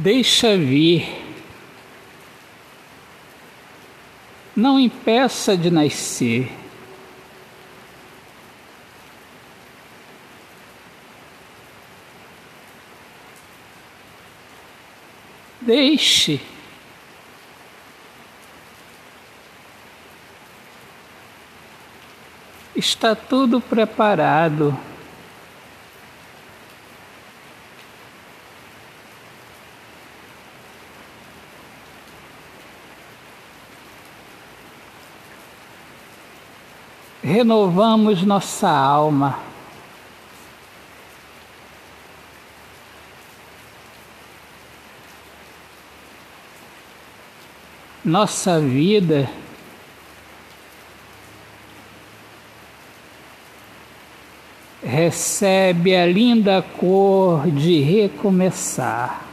Deixa vir. Não impeça de nascer. Deixe. Está tudo preparado. Renovamos nossa alma. Nossa vida recebe a linda cor de recomeçar.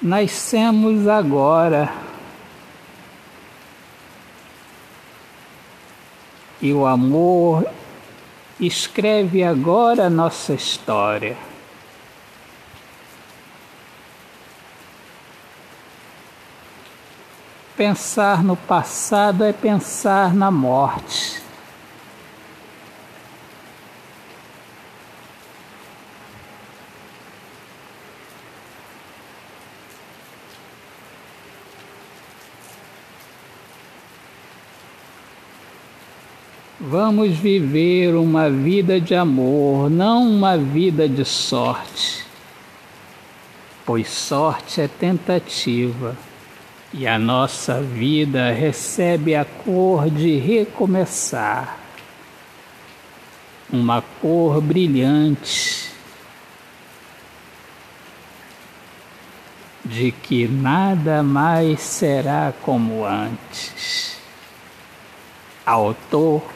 Nascemos agora. E o amor escreve agora a nossa história. Pensar no passado é pensar na morte. Vamos viver uma vida de amor, não uma vida de sorte. Pois sorte é tentativa e a nossa vida recebe a cor de recomeçar. Uma cor brilhante de que nada mais será como antes. Autor